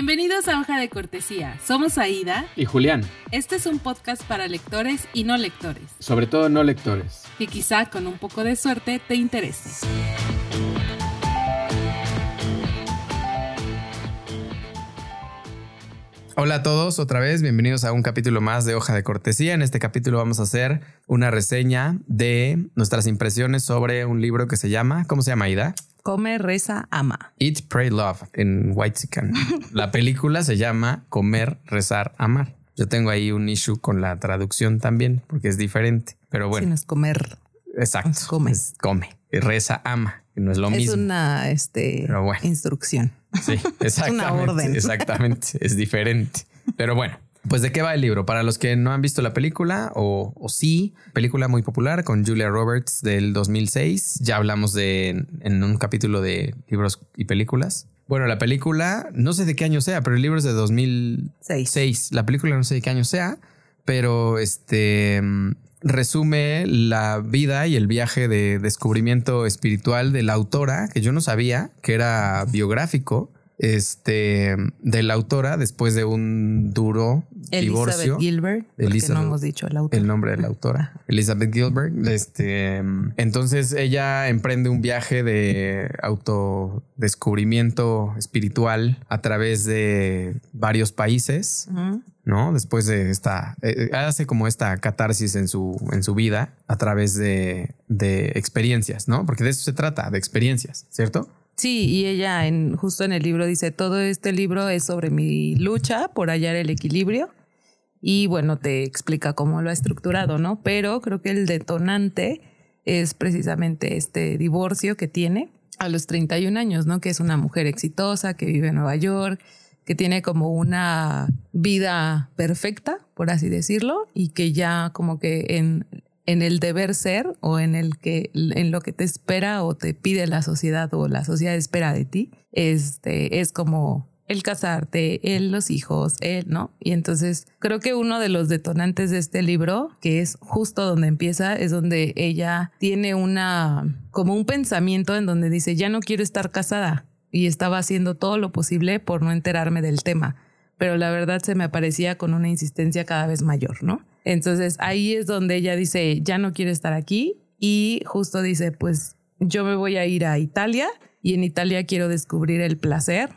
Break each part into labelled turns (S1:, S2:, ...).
S1: Bienvenidos a Hoja de Cortesía. Somos Aida.
S2: Y Julián.
S1: Este es un podcast para lectores y no lectores.
S2: Sobre todo no lectores.
S1: Que quizá con un poco de suerte te interese.
S3: Hola a todos, otra vez, bienvenidos a un capítulo más de Hoja de Cortesía. En este capítulo vamos a hacer una reseña de nuestras impresiones sobre un libro que se llama, ¿cómo se llama, Aida?
S1: Come, reza, ama.
S3: Eat, Pray, Love en Whitezican. La película se llama Comer, rezar, amar. Yo tengo ahí un issue con la traducción también, porque es diferente. Pero bueno.
S1: no es comer.
S3: Exacto.
S1: come.
S3: come. Reza, ama. Que no es lo mismo.
S1: Es una este, instrucción.
S3: Sí, exactamente. es una orden. Exactamente. Es diferente. Pero bueno, pues de qué va el libro. Para los que no han visto la película o, sí, película muy popular con Julia Roberts del 2006. Ya hablamos de en un capítulo de libros y películas. Bueno, la película, no sé de qué año sea, pero el libro es de 2006. La película no sé de qué año sea, pero este resume la vida y el viaje de descubrimiento espiritual de la autora, que yo no sabía que era biográfico este, de la autora después de un duro
S1: Elizabeth
S3: divorcio.
S1: Gilbert, Elizabeth, no hemos dicho el
S3: El nombre de la autora, Elizabeth Gilbert. Este, entonces ella emprende un viaje de autodescubrimiento espiritual a través de varios países. ¿no? Después de esta, eh, hace como esta catarsis en su, en su vida a través de, de experiencias, ¿no? Porque de eso se trata, de experiencias, ¿cierto?
S1: Sí, y ella en, justo en el libro dice, todo este libro es sobre mi lucha por hallar el equilibrio y bueno, te explica cómo lo ha estructurado, ¿no? Pero creo que el detonante es precisamente este divorcio que tiene a los 31 años, ¿no? Que es una mujer exitosa, que vive en Nueva York, que tiene como una vida perfecta, por así decirlo, y que ya como que en en el deber ser o en el que en lo que te espera o te pide la sociedad o la sociedad espera de ti, este es como el casarte, el los hijos, él, ¿no? Y entonces creo que uno de los detonantes de este libro, que es justo donde empieza, es donde ella tiene una como un pensamiento en donde dice, "Ya no quiero estar casada" y estaba haciendo todo lo posible por no enterarme del tema, pero la verdad se me aparecía con una insistencia cada vez mayor, ¿no? Entonces ahí es donde ella dice, ya no quiere estar aquí y justo dice, pues yo me voy a ir a Italia y en Italia quiero descubrir el placer,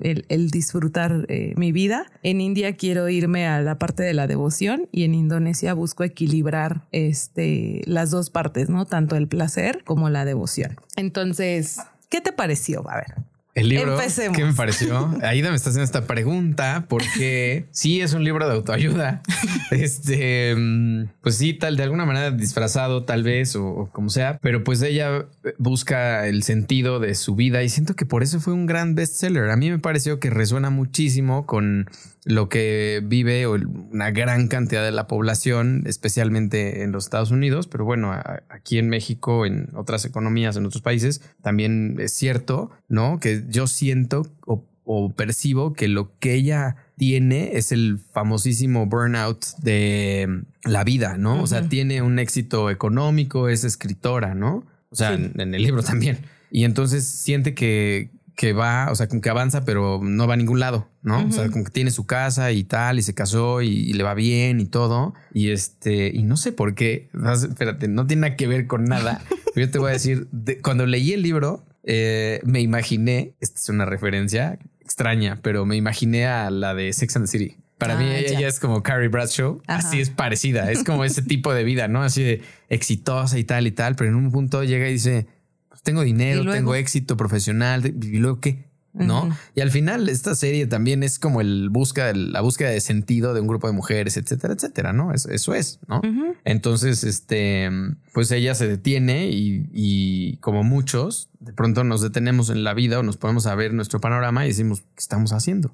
S1: el, disfrutar eh, mi vida. En India quiero irme a la parte de la devoción y en Indonesia busco equilibrar este, las dos partes, ¿no? Tanto el placer como la devoción. Entonces, ¿qué te pareció? A ver.
S3: El libro ¿qué me pareció. Aida me está haciendo esta pregunta porque sí es un libro de autoayuda. Este, pues sí, tal de alguna manera disfrazado, tal vez, o, como sea, pero pues ella busca el sentido de su vida y siento que por eso fue un gran bestseller. A mí me pareció que resuena muchísimo con lo que vive una gran cantidad de la población, especialmente en los Estados Unidos, pero bueno, aquí en México, en otras economías, en otros países, también es cierto, ¿no? Que yo siento o, percibo que lo que ella tiene es el famosísimo burnout de la vida, ¿no? O sea, tiene un éxito económico, es escritora, ¿no? O sea, en, el libro también. Y entonces siente que, que va, o sea, como que avanza, pero no va a ningún lado, ¿no? O sea, como que tiene su casa y tal, y se casó y, le va bien y todo. Y este, y no sé por qué, espérate, no tiene nada que ver con nada. yo te voy a decir, cuando leí el libro, eh, me imaginé, esta es una referencia extraña, pero me imaginé a la de Sex and the City. Para mí ah, ella es como Carrie Bradshaw, así es parecida, es como ese tipo de vida, ¿no? Así de exitosa y tal y tal, pero en un punto llega y dice, tengo dinero, tengo éxito profesional, y luego qué, ¿no? Y al final esta serie también es como el busca, la búsqueda de sentido de un grupo de mujeres, etcétera, etcétera, ¿no? Eso, es, ¿no? Entonces, este, pues ella se detiene y, como muchos, de pronto nos detenemos en la vida o nos ponemos a ver nuestro panorama y decimos, ¿qué estamos haciendo?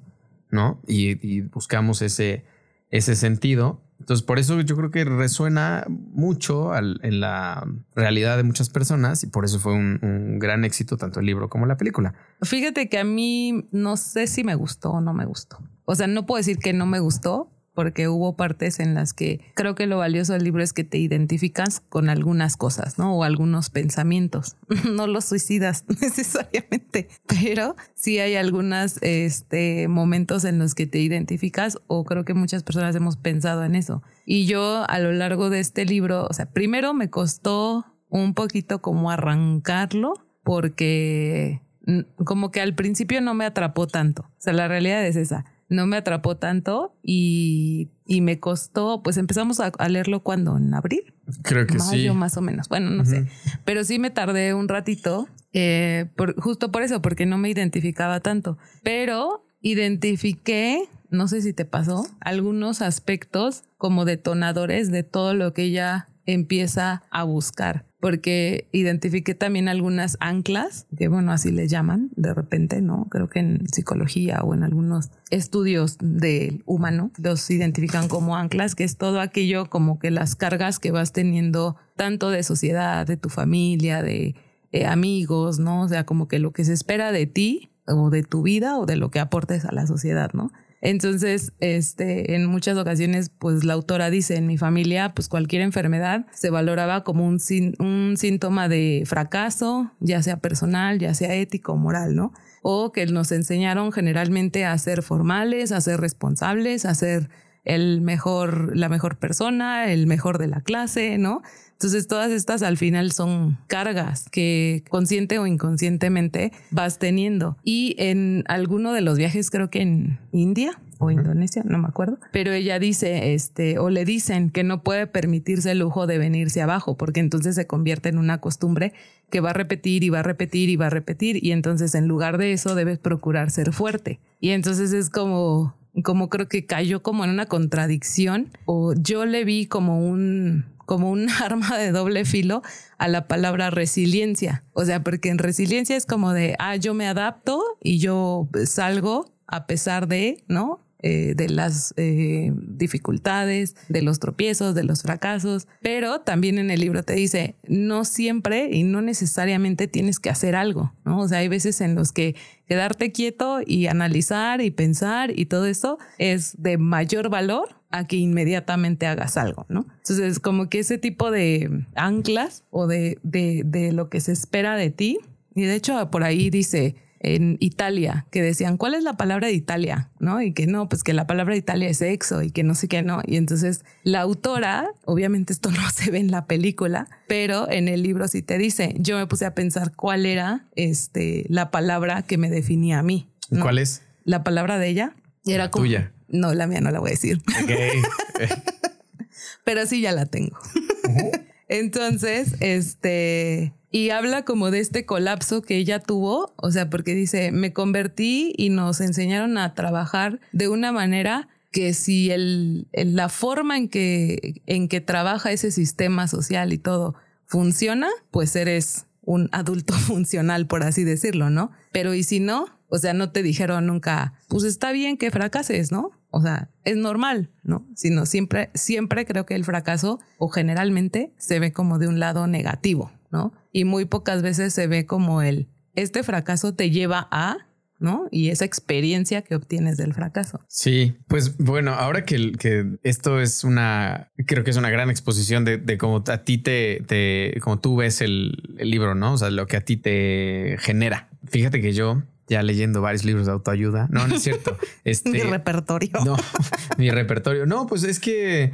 S3: ¿No? Y, buscamos ese, ese sentido entonces, por eso yo creo que resuena mucho en la realidad de muchas personas y por eso fue un, gran éxito tanto el libro como la película.
S1: Fíjate que a mí no sé si me gustó o no me gustó. O sea, no puedo decir que no me gustó porque hubo partes en las que creo que lo valioso del libro es que te identificas con algunas cosas, ¿no? O algunos pensamientos. no los suicidas necesariamente, pero sí hay algunos este, momentos en los que te identificas o creo que muchas personas hemos pensado en eso. Y yo a lo largo de este libro, o sea, primero me costó un poquito como arrancarlo porque como que al principio no me atrapó tanto. O sea, la realidad es esa no me atrapó tanto y, me costó, pues empezamos a, leerlo cuando, en abril.
S3: Creo que
S1: Mayo, más o menos. Bueno, no sé. Pero sí me tardé un ratito, eh, justo por eso, porque no me identificaba tanto. Pero identifiqué, no sé si te pasó, algunos aspectos como detonadores de todo lo que ella empieza a buscar porque identifiqué también algunas anclas, que bueno, así le llaman de repente, ¿no? Creo que en psicología o en algunos estudios del humano los identifican como anclas, que es todo aquello como que las cargas que vas teniendo tanto de sociedad, de tu familia, de eh, amigos, ¿no? O sea, como que lo que se espera de ti o de tu vida o de lo que aportes a la sociedad, ¿no? Entonces, este, en muchas ocasiones, pues la autora dice, en mi familia, pues cualquier enfermedad se valoraba como un, un síntoma de fracaso, ya sea personal, ya sea ético moral, ¿no? O que nos enseñaron generalmente a ser formales, a ser responsables, a ser el mejor, la mejor persona, el mejor de la clase, ¿no? Entonces todas estas al final son cargas que consciente o inconscientemente vas teniendo. Y en alguno de los viajes, creo que en India, o Indonesia, no me acuerdo, pero ella dice, este, o le dicen que no puede permitirse el lujo de venirse abajo, porque entonces se convierte en una costumbre que va a repetir y va a repetir y va a repetir, y entonces en lugar de eso debes procurar ser fuerte. Y entonces es como, como creo que cayó como en una contradicción, o yo le vi como un, como un arma de doble filo a la palabra resiliencia. O sea, porque en resiliencia es como de, ah, yo me adapto y yo salgo a pesar de, ¿no? Eh, de las eh, dificultades, de los tropiezos, de los fracasos, pero también en el libro te dice, no siempre y no necesariamente tienes que hacer algo, ¿no? O sea, hay veces en los que quedarte quieto y analizar y pensar y todo eso es de mayor valor a que inmediatamente hagas algo, ¿no? Entonces, como que ese tipo de anclas o de, de, de lo que se espera de ti, y de hecho por ahí dice, en Italia que decían, ¿cuál es la palabra de Italia? ¿No? Y que no, pues que la palabra de Italia es sexo y que no sé qué, no. Y entonces la autora, obviamente esto no se ve en la película, pero en el libro sí te dice, yo me puse a pensar cuál era este, la palabra que me definía a mí.
S3: ¿Cuál es?
S1: La palabra de ella era como...
S3: Tuya.
S1: No, la mía no la voy a decir. pero sí ya la tengo. Entonces, este, y habla como de este colapso que ella tuvo, o sea, porque dice, me convertí y nos enseñaron a trabajar de una manera que si el, la forma en que, en que trabaja ese sistema social y todo funciona, pues eres un adulto funcional, por así decirlo, ¿no? Pero y si no, o sea, no te dijeron nunca, pues está bien que fracases, ¿no? O sea, es normal, ¿no? Sino siempre, siempre creo que el fracaso o generalmente se ve como de un lado negativo, ¿no? Y muy pocas veces se ve como el, este fracaso te lleva a, ¿no? Y esa experiencia que obtienes del fracaso.
S3: Sí, pues bueno, ahora que, que esto es una, creo que es una gran exposición de, de cómo a ti te, te, como tú ves el, el libro, ¿no? O sea, lo que a ti te genera. Fíjate que yo ya leyendo varios libros de autoayuda. No, no es cierto.
S1: Este, mi repertorio.
S3: No, mi repertorio. No, pues es que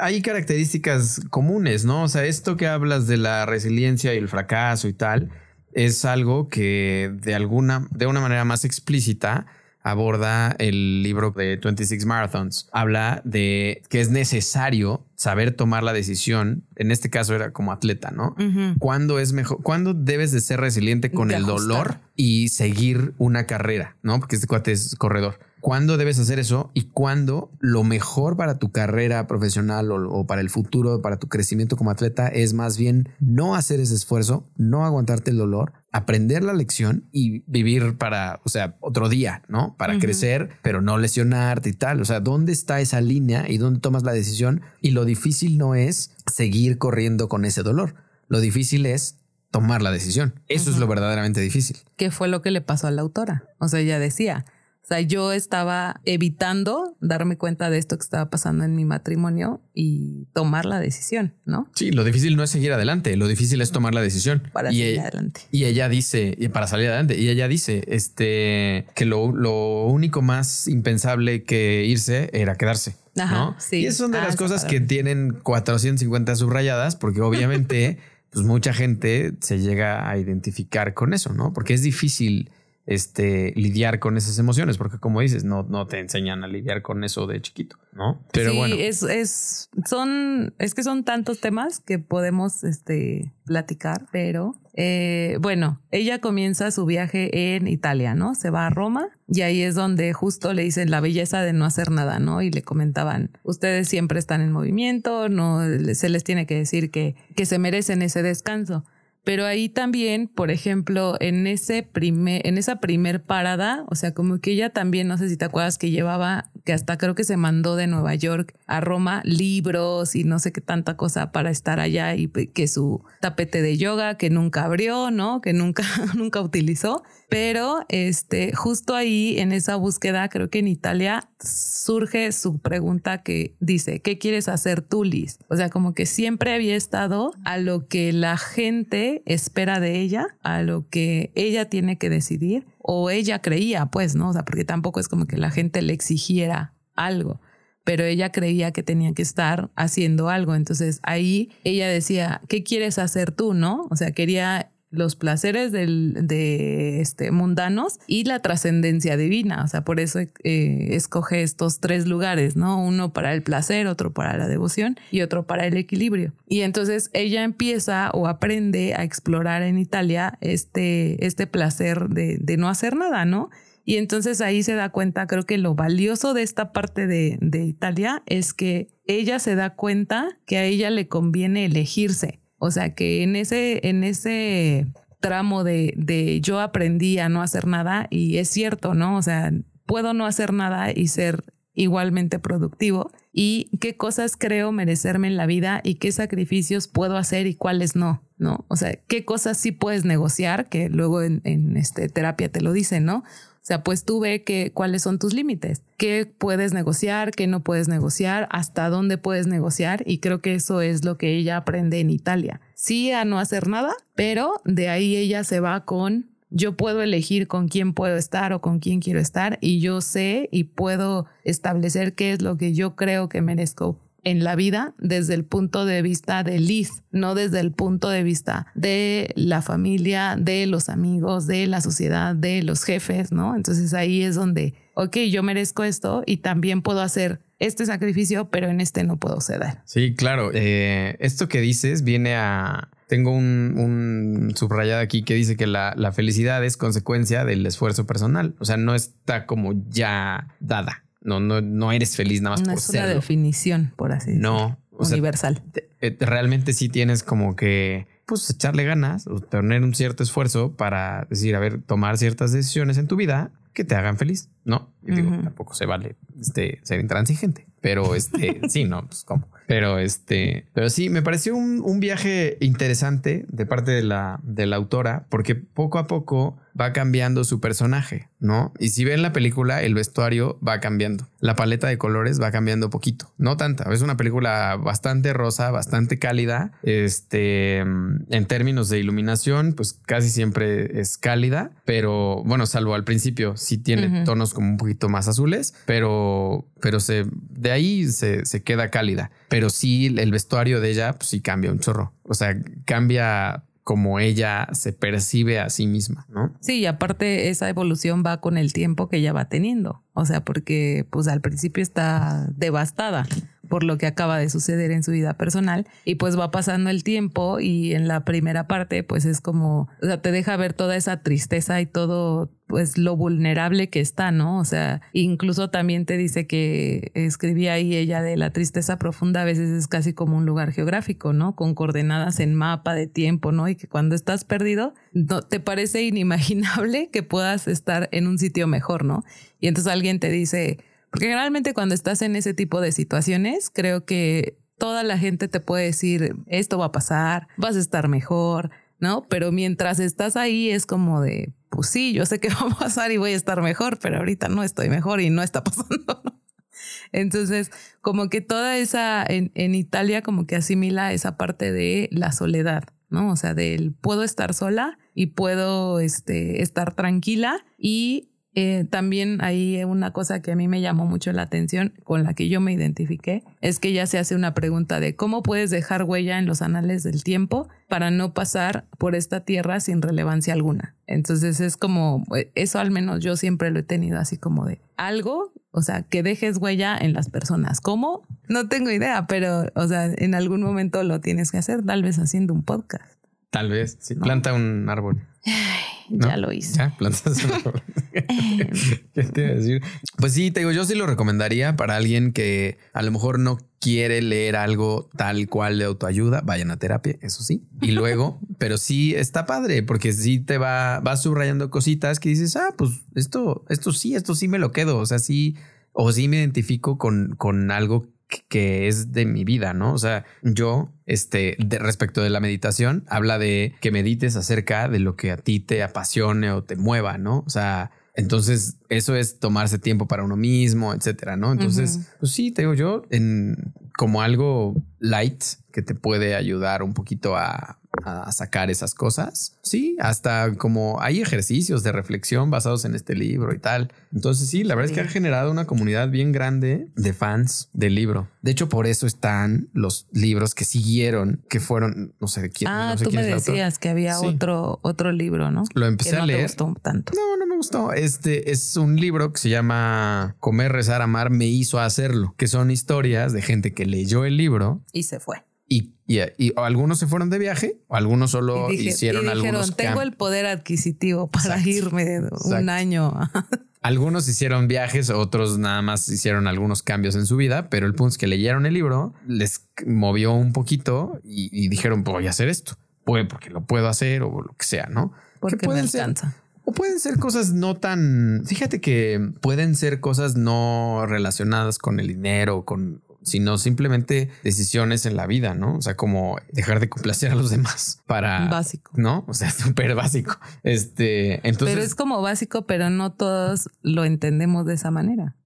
S3: hay características comunes, ¿no? O sea, esto que hablas de la resiliencia y el fracaso y tal, es algo que de alguna, de una manera más explícita, aborda el libro de 26 Marathons. Habla de que es necesario saber tomar la decisión. En este caso era como atleta, ¿no? ¿Cuándo es mejor? ¿Cuándo debes de ser resiliente con el dolor y seguir una carrera? ¿No? Porque este cuate es corredor cuándo debes hacer eso y cuándo lo mejor para tu carrera profesional o, para el futuro, para tu crecimiento como atleta, es más bien no hacer ese esfuerzo, no aguantarte el dolor, aprender la lección y vivir para, o sea, otro día, ¿no? Para crecer, pero no lesionarte y tal. O sea, ¿dónde está esa línea y dónde tomas la decisión? Y lo difícil no es seguir corriendo con ese dolor. Lo difícil es tomar la decisión. Eso es lo verdaderamente difícil.
S1: ¿Qué fue lo que le pasó a la autora? O sea, ella decía, O sea, yo estaba evitando darme cuenta de esto que estaba pasando en mi matrimonio y tomar la decisión, ¿no?
S3: Sí, lo difícil no es seguir adelante, lo difícil es tomar la decisión.
S1: Para
S3: y
S1: salir
S3: ella,
S1: adelante.
S3: Y ella dice, y para salir adelante, y ella dice, este, que lo, lo único más impensable que irse era quedarse.
S1: Ajá,
S3: ¿no?
S1: sí.
S3: Y esas son de
S1: Ah,
S3: las cosas que tienen 450 subrayadas, porque obviamente, pues mucha gente se llega a identificar con eso, ¿no? Porque es difícil este, lidiar con esas emociones, porque como dices, no, no te enseñan a lidiar con eso de chiquito, ¿no? Pero
S1: sí,
S3: bueno.
S1: es, es, son, es que son tantos temas que podemos este, platicar, pero eh, bueno, ella comienza su viaje en Italia, ¿no? Se va a Roma y ahí es donde justo le dicen la belleza de no hacer nada, ¿no? Y le comentaban, ustedes siempre están en movimiento, no se les tiene que decir que, que se merecen ese descanso. Pero ahí también, por ejemplo, en ese primer, en esa primer parada, o sea, como que ella también, no sé si te acuerdas que llevaba, que hasta creo que se mandó de Nueva York a Roma libros y no sé qué tanta cosa para estar allá y que su tapete de yoga que nunca abrió, ¿no? Que nunca, nunca utilizó. Pero este, justo ahí en esa búsqueda, creo que en Italia surge su pregunta que dice, ¿qué quieres hacer tú, Liz? O sea, como que siempre había estado a lo que la gente espera de ella, a lo que ella tiene que decidir, o ella creía, pues, ¿no? O sea, porque tampoco es como que la gente le exigiera algo pero ella creía que tenía que estar haciendo algo. Entonces ahí ella decía, ¿qué quieres hacer tú? ¿No? O sea, quería los placeres de este mundanos y la trascendencia divina. O sea, por eso eh, escoge estos tres lugares, ¿no? Uno para el placer, otro para la devoción y otro para el equilibrio. Y entonces ella empieza o aprende a explorar en Italia este, este placer de, no hacer nada, ¿no? Y entonces ahí se da cuenta, creo que lo valioso de esta parte de, Italia es que ella se da cuenta que a ella le conviene elegirse. O sea que en ese, en ese tramo de, de yo aprendí a no hacer nada y es cierto, ¿no? O sea, puedo no hacer nada y ser igualmente productivo y qué cosas creo merecerme en la vida y qué sacrificios puedo hacer y cuáles no, ¿no? O sea, qué cosas sí puedes negociar, que luego en, en este terapia te lo dicen, ¿no? O sea, pues tú ve que, cuáles son tus límites, qué puedes negociar, qué no puedes negociar, hasta dónde puedes negociar. Y creo que eso es lo que ella aprende en Italia. Sí a no hacer nada, pero de ahí ella se va con yo puedo elegir con quién puedo estar o con quién quiero estar y yo sé y puedo establecer qué es lo que yo creo que merezco en la vida desde el punto de vista de Liz, no desde el punto de vista de la familia, de los amigos, de la sociedad, de los jefes, ¿no? Entonces ahí es donde, ok, yo merezco esto y también puedo hacer este sacrificio, pero en este no puedo ceder.
S3: Sí, claro. Eh, esto que dices viene a... Tengo un, un subrayado aquí que dice que la, la felicidad es consecuencia del esfuerzo personal. O sea, no está como ya dada. No, no, no eres feliz nada más
S1: no
S3: por
S1: es una definición, por así decirlo.
S3: No, o sea,
S1: universal.
S3: te- eh, realmente sí tienes como que pues echarle ganas o tener un cierto esfuerzo para decir, a ver, tomar ciertas decisiones en tu vida que te hagan feliz, ¿no? Y digo, tampoco se vale este, ser intransigente, pero este, sí, no, pues cómo. Pero este, pero sí, me pareció un, un viaje interesante de parte de la, de la autora, porque poco a poco va cambiando su personaje, ¿no? Y si ven la película, el vestuario va cambiando. La paleta de colores va cambiando poquito. No tanta. Es una película bastante rosa, bastante cálida. Este, en términos de iluminación, pues casi siempre es cálida, pero bueno, salvo al principio, sí tiene tonos como un poquito más azules, pero, pero se, de ahí se, se queda cálida. Pero sí, el vestuario de ella, pues sí cambia un chorro. O sea, cambia como ella se percibe a sí misma, ¿no?
S1: Sí, y aparte esa evolución va con el tiempo que ella va teniendo. O sea, porque pues al principio está devastada por lo que acaba de suceder en su vida personal y pues va pasando el tiempo y en la primera parte pues es como, o sea, te deja ver toda esa tristeza y todo pues lo vulnerable que está, ¿no? O sea, incluso también te dice que escribía ahí ella de la tristeza profunda a veces es casi como un lugar geográfico, ¿no? Con coordenadas en mapa de tiempo, ¿no? Y que cuando estás perdido, no, te parece inimaginable que puedas estar en un sitio mejor, ¿no? Y entonces alguien te dice, porque generalmente cuando estás en ese tipo de situaciones, creo que toda la gente te puede decir, esto va a pasar, vas a estar mejor, ¿no? Pero mientras estás ahí es como de, pues sí, yo sé que va a pasar y voy a estar mejor, pero ahorita no estoy mejor y no está pasando. Entonces, como que toda esa, en, en, Italia como que asimila esa parte de la soledad, ¿no? O sea, del puedo estar sola y puedo este, estar tranquila y eh, también hay una cosa que a mí me llamó mucho la atención, con la que yo me identifiqué, es que ya se hace una pregunta de cómo puedes dejar huella en los anales del tiempo para no pasar por esta tierra sin relevancia alguna. Entonces es como, eh, eso al menos yo siempre lo he tenido así como de algo, o sea, que dejes huella en las personas. ¿Cómo? No tengo idea, pero, o sea, en algún momento lo tienes que hacer, tal vez haciendo un podcast.
S3: Tal vez, sí. Planta un árbol.
S1: Ya lo hice.
S3: Ya plantas un árbol. ¿Qué te iba a decir? Pues sí, te digo, yo sí lo recomendaría para alguien que a lo mejor no quiere leer algo tal cual de autoayuda, vayan a terapia, eso sí. Y luego, pero sí está padre porque sí te va, va subrayando cositas que dices, ah, pues esto, esto sí, esto sí me lo quedo. O sea, sí, o sí me identifico con, con algo que es de mi vida, ¿no? O sea, yo, este, de, respecto de la meditación, habla de que medites acerca de lo que a ti te apasione o te mueva, ¿no? O sea, entonces eso es tomarse tiempo para uno mismo, etcétera, ¿no? Entonces, pues sí, te digo yo, en como algo light que te puede ayudar un poquito a a sacar esas cosas. Sí, hasta como hay ejercicios de reflexión basados en este libro y tal. Entonces sí, la verdad es que ha generado una comunidad bien grande de fans del libro. De hecho, por eso están los libros que siguieron, que fueron, no sé de quién.
S1: Ah,
S3: no sé
S1: tú me decías que había otro, otro libro, ¿no?
S3: Lo empecé
S1: a
S3: leer.
S1: gustó tanto.
S3: No, no me gustó. Este es un libro que se llama Comer, rezar, amar me hizo hacerlo, que son historias de gente que leyó el libro
S1: y se fue.
S3: Y, y, algunos se fueron de viaje, o algunos solo hicieron y dijeron, algunos
S1: Tengo el poder adquisitivo para irme un año.
S3: algunos hicieron viajes, otros nada más hicieron algunos cambios en su vida, pero el punto es que leyeron el libro, les movió un poquito y, dijeron, voy a hacer esto. Puede porque lo puedo hacer o lo que sea, ¿no?
S1: Porque me alcanza.
S3: O pueden ser cosas no tan. Fíjate que pueden ser cosas no relacionadas con el dinero, con sino simplemente decisiones en la vida, ¿no? O sea, como dejar de complacer a los demás para...
S1: Básico.
S3: ¿No? O sea, súper básico. Este, entonces...
S1: Pero es como básico, pero no todos lo entendemos de esa manera.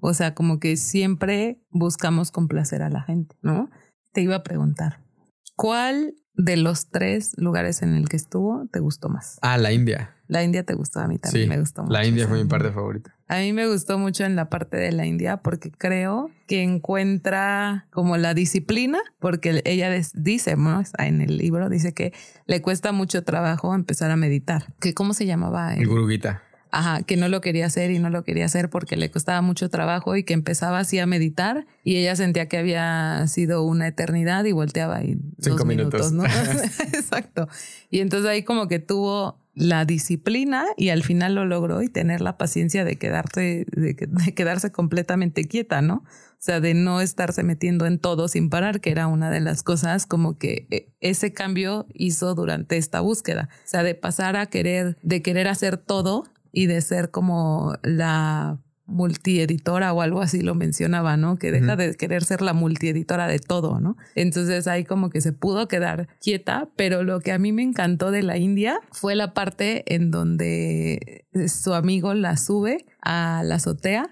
S1: O sea, como que siempre buscamos complacer a la gente, ¿no? Te iba a preguntar, ¿cuál de los tres lugares en el que estuvo te gustó más?
S3: Ah, la India.
S1: La India te gustó, a mí también me gustó mucho.
S3: La India fue mi parte favorita.
S1: A mí me gustó mucho en la parte de la India porque creo que encuentra como la disciplina, porque ella dice, ¿no? en el libro, dice que le cuesta mucho trabajo empezar a meditar. ¿Que ¿Cómo se llamaba?
S3: El, el Guru
S1: Ajá, que no lo quería hacer y no lo quería hacer porque le costaba mucho trabajo y que empezaba así a meditar y ella sentía que había sido una eternidad y volteaba y
S3: Cinco minutos,
S1: ¿no? Exacto. Y entonces ahí como que tuvo la disciplina y al final lo logró y tener la paciencia de quedarse, de, quedarse completamente quieta, ¿no? O sea, de no estarse metiendo en todo sin parar, que era una de las cosas como que eh, ese cambio hizo durante esta búsqueda. O sea, de pasar a querer, de querer hacer todo y de ser como la multieditora o algo así lo mencionaba, ¿no? Que deja de querer ser la multieditora de todo, ¿no? Entonces ahí como que se pudo quedar quieta, pero lo que a mí me encantó de la India fue la parte en donde su amigo la sube a la azotea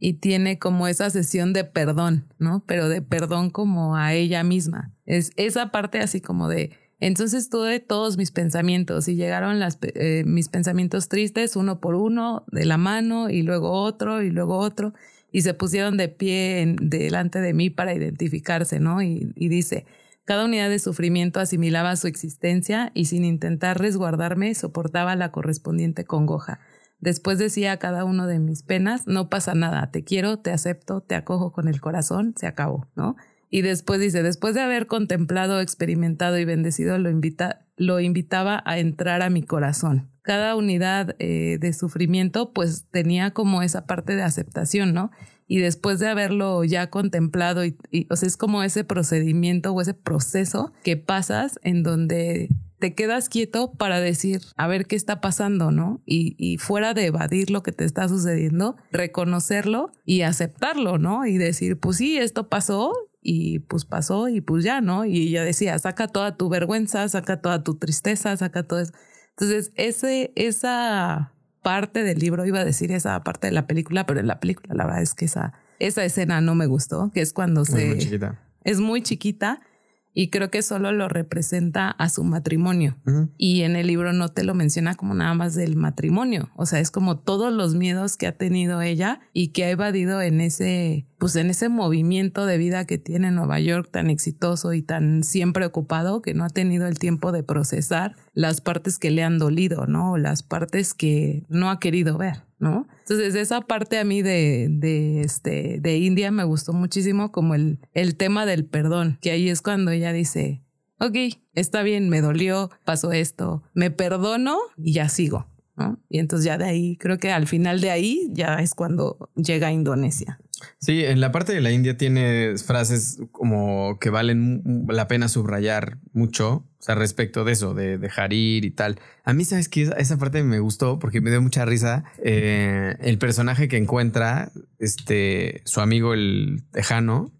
S1: y tiene como esa sesión de perdón, ¿no? Pero de perdón como a ella misma. Es esa parte así como de entonces tuve todos mis pensamientos y llegaron eh, mis pensamientos tristes uno por uno de la mano y luego otro y luego otro y se pusieron de pie delante de mí para identificarse, ¿no? Y, y dice, cada unidad de sufrimiento asimilaba su existencia y sin intentar resguardarme soportaba la correspondiente congoja. Después decía a cada uno de mis penas, no pasa nada, te quiero, te acepto, te acojo con el corazón, se acabó, ¿no? Y después dice, después de haber contemplado, experimentado y bendecido, lo, invita, lo invitaba a entrar a mi corazón. Cada unidad eh, de sufrimiento pues tenía como esa parte de aceptación, ¿no? Y después de haberlo ya contemplado, y, o sea, es como ese procedimiento o ese proceso que pasas en donde te quedas quieto para decir, a ver qué está pasando, ¿no? Y, y, fuera de evadir lo que te está sucediendo, reconocerlo y aceptarlo, ¿no? Y decir, pues sí, esto pasó y pues pasó y pues ya, ¿no? Y ella decía, saca toda tu vergüenza, saca toda tu tristeza, saca todo eso. Entonces, ese, esa parte del libro, iba a decir esa parte de la película, pero en la película la verdad es que esa, esa escena no me gustó, que es cuando se...
S3: Muy chiquita.
S1: Es muy chiquita y creo que solo lo representa a su matrimonio. Y en el libro no te lo menciona como nada más del matrimonio, o sea, es como todos los miedos que ha tenido ella y que ha evadido en ese pues en ese movimiento de vida que tiene Nueva York tan exitoso y tan siempre ocupado que no ha tenido el tiempo de procesar las partes que le han dolido, ¿no? Las partes que no ha querido ver. ¿No? Entonces, esa parte a mí de, de, este, de India me gustó muchísimo como el, el tema del perdón, que ahí es cuando ella dice, ok, está bien, me dolió, pasó esto, me perdono y ya sigo. Y entonces ya de ahí, creo que al final de ahí ya es cuando llega a Indonesia.
S3: Sí, en la parte de la India tiene frases como que valen la pena subrayar mucho, o sea, respecto de eso, de dejar ir y tal. A mí, ¿sabes que Esa parte me gustó porque me dio mucha risa. Eh, el personaje que encuentra, este, su amigo el tejano,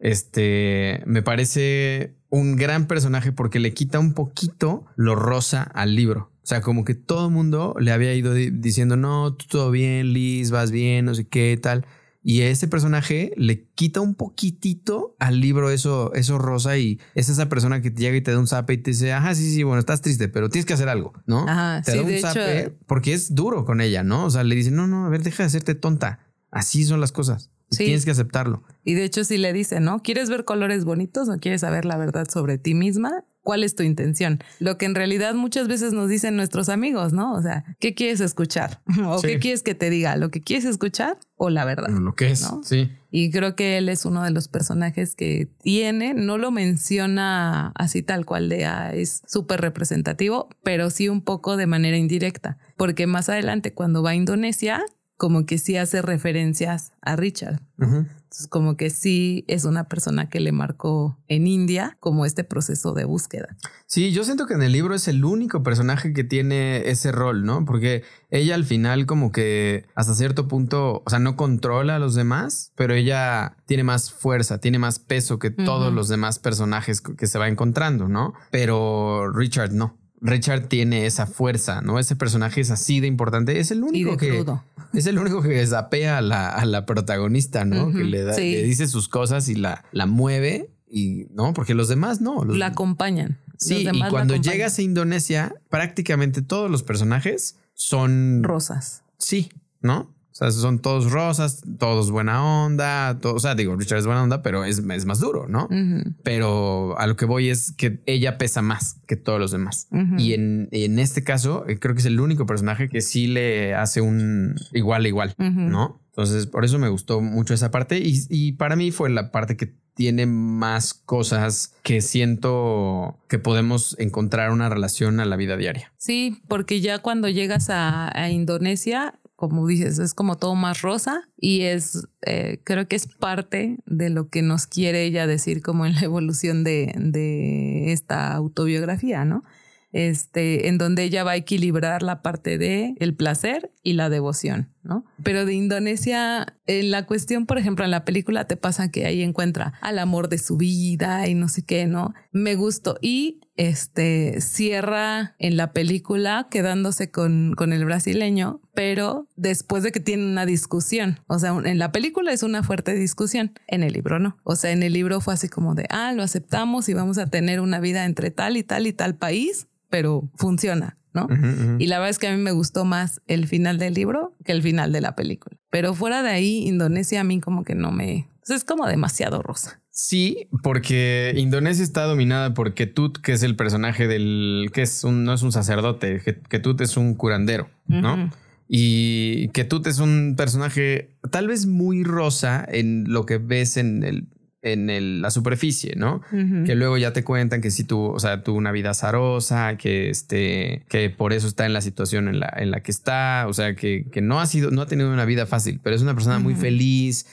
S3: este, me parece un gran personaje porque le quita un poquito lo rosa al libro. O sea, como que todo el mundo le había ido diciendo, no, todo bien, Liz, vas bien, no sé qué, tal. Y ese personaje le quita un poquitito al libro eso, eso rosa y es esa persona que te llega y te da un zape y te dice, ajá, sí, sí, bueno, estás triste, pero tienes que hacer algo, ¿no?
S1: Ajá,
S3: te da un zape porque es duro con ella, ¿no? O sea, le dice, no, no, a ver, deja de hacerte tonta. Así son las cosas. Tienes que aceptarlo.
S1: Y de hecho, si le dice, ¿no? ¿Quieres ver colores bonitos o quieres saber la verdad sobre ti misma? ¿Cuál es tu intención? Lo que en realidad muchas veces nos dicen nuestros amigos, ¿no? O sea, ¿qué quieres escuchar? ¿O qué quieres que te diga? ¿Lo que quieres escuchar o la verdad?
S3: Lo que es, sí.
S1: Y creo que él es uno de los personajes que tiene, no lo menciona así tal cual de ah, es súper representativo, pero sí un poco de manera indirecta, porque más adelante cuando va a Indonesia, como que sí hace referencias a Richard. Entonces, como que sí es una persona que le marcó en India como este proceso de búsqueda.
S3: Sí, yo siento que en el libro es el único personaje que tiene ese rol, ¿no? Porque ella al final como que hasta cierto punto, o sea, no controla a los demás, pero ella tiene más fuerza, tiene más peso que todos los demás personajes que se va encontrando, ¿no? Pero Richard no. Richard tiene esa fuerza, ¿no? Ese personaje es así de importante. Es el único que es el único que desapea a la, a la protagonista, ¿no? Que le, da, le dice sus cosas y la, la mueve y no, porque los demás no.
S1: la acompañan.
S3: Sí, y cuando llegas a Indonesia, prácticamente todos los personajes son
S1: rosas.
S3: Sí, ¿no? O sea, son todos rosas, todos buena onda, o sea, digo, Richard es buena onda, pero es, es más duro, ¿no? Pero a lo que voy es que ella pesa más que todos los demás. Y en, en, este caso, eh, creo que es el único personaje que sí le hace un igual a igual, ¿no? Entonces, por eso me gustó mucho esa parte y, y para mí fue la parte que tiene más cosas que siento que podemos encontrar una relación a la vida diaria.
S1: Sí, porque ya cuando llegas a, a Indonesia como dices, es como todo más rosa y es, eh, creo que es parte de lo que nos quiere ella decir como en la evolución de, de esta autobiografía, ¿no? este, en donde ella va a equilibrar la parte de el placer y la devoción, ¿no? Pero de Indonesia, en la cuestión, por ejemplo, en la película te pasa que ahí encuentra al amor de su vida y no sé qué, ¿no? Me gustó y este cierra en la película quedándose con, con el brasileño, pero después de que tiene una discusión, o sea, en la película es una fuerte discusión, en el libro no, o sea, en el libro fue así como de, ah, lo aceptamos y vamos a tener una vida entre tal y tal y tal país, pero funciona, ¿no? Y la verdad es que a mí me gustó más el final del libro que el final de la película. Pero fuera de ahí, Indonesia a mí como que no me... es como demasiado rosa.
S3: Sí, porque Indonesia está dominada por Ketut, que es el personaje del... que es un, no es un sacerdote, Ketut es un curandero, ¿no? Y Ketut es un personaje tal vez muy rosa en lo que ves en el en la superficie, ¿no? Que luego ya te cuentan que si tú, o sea, tuvo una vida azarosa, que este, que por eso está en la situación en la, en la que está, o sea, que, que no ha sido, no ha tenido una vida fácil, pero es una persona muy feliz.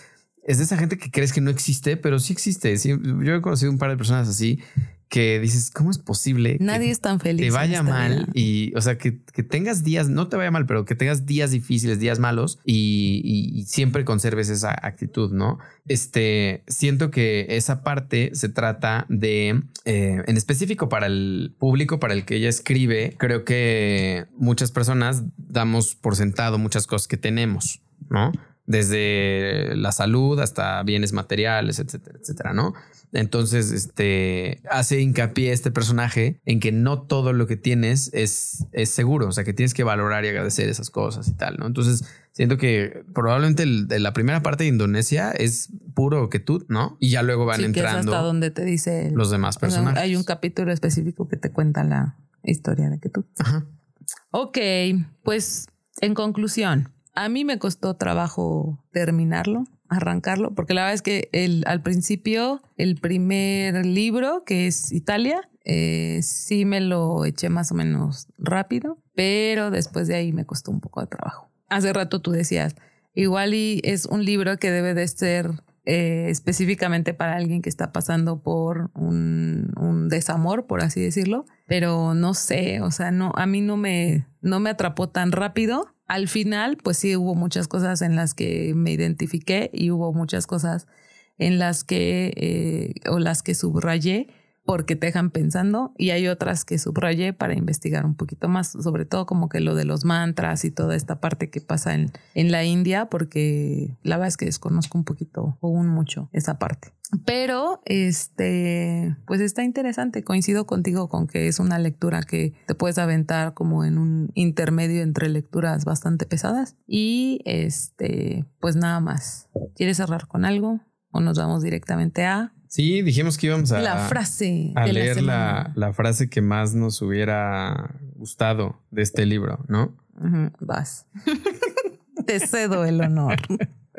S3: Es de esa gente que crees que no existe, pero sí existe. yo he conocido un par de personas así que dices, ¿cómo es posible?
S1: Nadie
S3: que
S1: es tan feliz.
S3: Te vaya mal y, o sea, que, tengas días, no te vaya mal, pero que tengas días difíciles, días malos y, siempre conserves esa actitud, ¿no? Este, siento que esa parte se trata de, eh, en específico para el público para el que ella escribe, creo que muchas personas damos por sentado muchas cosas que tenemos, ¿no? Desde la salud hasta bienes materiales, etcétera, etcétera, ¿no? Entonces, este hace hincapié este personaje en que no todo lo que tienes es, es seguro, o sea, que tienes que valorar y agradecer esas cosas y tal, ¿no? Entonces, siento que probablemente la primera parte de Indonesia es puro que tú, ¿no? Y ya luego van entrando.
S1: hasta donde te dice
S3: los demás personajes.
S1: hay un capítulo específico que te cuenta la historia de que tú. Ajá. Ok, pues en conclusión, a mí me costó trabajo terminarlo arrancarlo, porque la verdad es que el, al principio el primer libro, que es Italia, eh, sí me lo eché más o menos rápido, pero después de ahí me costó un poco de trabajo. Hace rato tú decías, igual y es un libro que debe de ser eh, específicamente para alguien que está pasando por un, un, desamor, por así decirlo, pero no sé, o sea, no, a mí no me, no me atrapó tan rápido. Al final, pues sí hubo muchas cosas en las que me identifiqué y hubo muchas cosas en las que, eh, o las que subrayé porque te dejan pensando y hay otras que subrayé para investigar un poquito más, sobre todo como que lo de los mantras y toda esta parte que pasa en, en la India, porque la verdad es que desconozco un poquito o un mucho esa parte. Pero, este, pues está interesante. Coincido contigo con que es una lectura que te puedes aventar como en un intermedio entre lecturas bastante pesadas. Y, este, pues nada más. ¿Quieres cerrar con algo? ¿O nos vamos directamente a
S3: Sí, dijimos que íbamos a,
S1: la frase
S3: a leer la, la, frase que más nos hubiera gustado de este libro, ¿no?
S1: vas. Te cedo el honor.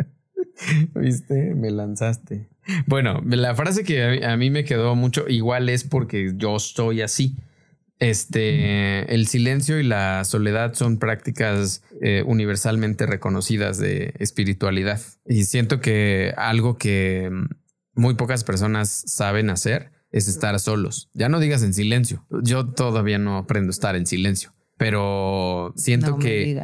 S3: ¿Viste? Me lanzaste. Bueno, la frase que a mí me quedó mucho, igual es porque yo soy así. Este, el silencio y la soledad son prácticas eh, universalmente reconocidas de espiritualidad. Y siento que algo que muy pocas personas saben hacer es estar solos. Ya no digas en silencio. Yo todavía no aprendo a estar en silencio, pero siento que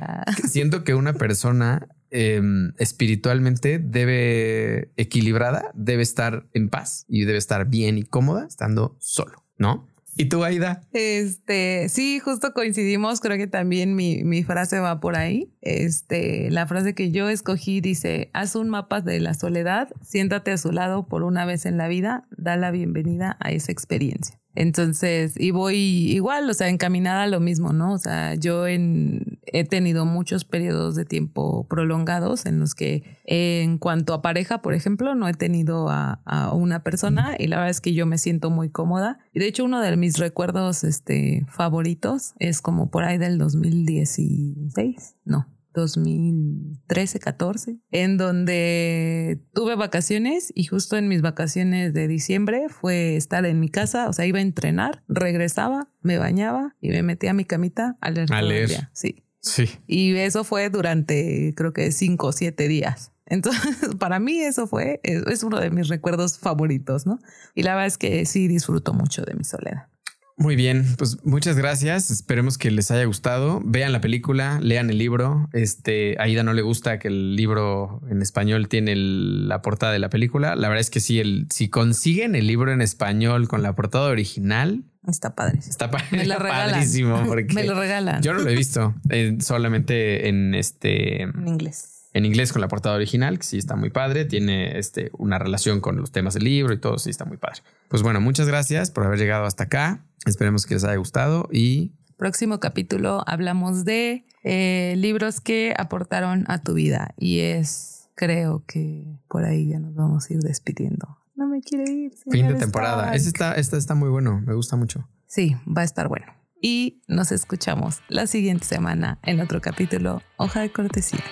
S3: siento que una persona em, espiritualmente debe equilibrada, debe estar en paz y debe estar bien y cómoda estando solo, ¿no? ¿Y tú, Aida?
S1: Este, sí, justo coincidimos. Creo que también mi, mi, frase va por ahí. Este, la frase que yo escogí dice: Haz un mapa de la soledad, siéntate a su lado por una vez en la vida, da la bienvenida a esa experiencia. Entonces, y voy igual, o sea, encaminada a lo mismo, ¿no? O sea, yo en, he tenido muchos periodos de tiempo prolongados en los que en cuanto a pareja, por ejemplo, no he tenido a, a, una persona y la verdad es que yo me siento muy cómoda. Y de hecho, uno de mis recuerdos este, favoritos es como por ahí del 2016, no, 2013, 14, en donde tuve vacaciones y justo en mis vacaciones de diciembre fue estar en mi casa, o sea, iba a entrenar, regresaba, me bañaba y me metía a mi camita a leer. A leer. Sí.
S3: Sí.
S1: Y eso fue durante creo que cinco o siete días. Entonces, para mí eso fue, es uno de mis recuerdos favoritos, ¿no? Y la verdad es que sí disfruto mucho de mi soledad.
S3: Muy bien, pues muchas gracias. Esperemos que les haya gustado. Vean la película, lean el libro. Este, a Aida no le gusta que el libro en español tiene la portada de la película. La verdad es que sí, el, si consiguen el libro en español con la portada original,
S1: Está padre.
S3: Está Me lo padrísimo. Porque
S1: Me lo regalan.
S3: Yo no lo he visto. Eh, solamente en este.
S1: En inglés
S3: en inglés con la portada original, que sí está muy padre, tiene este, una relación con los temas del libro y todo, sí está muy padre. Pues bueno, muchas gracias por haber llegado hasta acá. Esperemos que les haya gustado y...
S1: Próximo capítulo hablamos de eh, libros que aportaron a tu vida y es, creo que por ahí ya nos vamos a ir despidiendo. No me quiere ir.
S3: Fin de temporada. Este está, este está muy bueno, me gusta mucho.
S1: Sí, va a estar bueno. Y nos escuchamos la siguiente semana en otro capítulo, Hoja de Cortesía.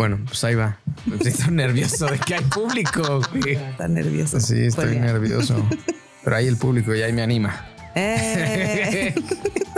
S3: Bueno, pues ahí va. Estoy nervioso de que hay público.
S1: Está nervioso.
S3: Sí, estoy nervioso. Pero ahí el público y ahí me anima. Eh.